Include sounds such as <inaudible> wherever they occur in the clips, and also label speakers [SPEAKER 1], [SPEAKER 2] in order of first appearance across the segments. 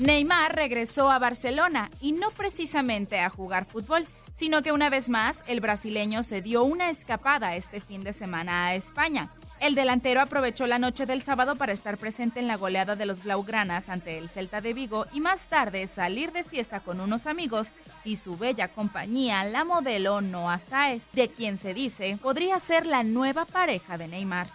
[SPEAKER 1] Neymar regresó a Barcelona y no precisamente a jugar fútbol, sino que una vez más el brasileño se dio una escapada este fin de semana a España. El delantero aprovechó la noche del sábado para estar presente en la goleada de los Blaugranas ante el Celta de Vigo y más tarde salir de fiesta con unos amigos y su bella compañía, la modelo Noah Saez, de quien se dice podría ser la nueva pareja de Neymar.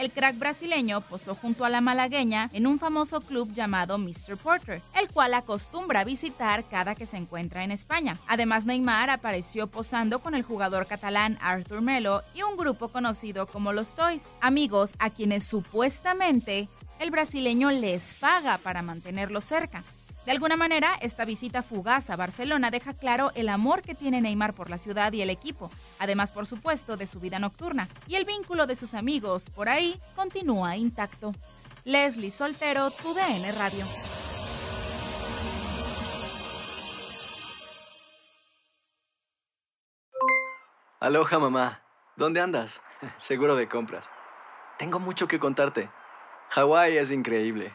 [SPEAKER 1] El crack brasileño posó junto a la malagueña en un famoso club llamado Mr. Porter, el cual acostumbra visitar cada que se encuentra en España. Además, Neymar apareció posando con el jugador catalán Arthur Melo y un grupo conocido como los Toys, amigos a quienes supuestamente el brasileño les paga para mantenerlos cerca. De alguna manera, esta visita fugaz a Barcelona deja claro el amor que tiene Neymar por la ciudad y el equipo, además por supuesto de su vida nocturna, y el vínculo de sus amigos por ahí continúa intacto. Leslie Soltero, TUDN Radio.
[SPEAKER 2] Aloha mamá, ¿dónde andas? <laughs> Seguro de compras. Tengo mucho que contarte. Hawái es increíble.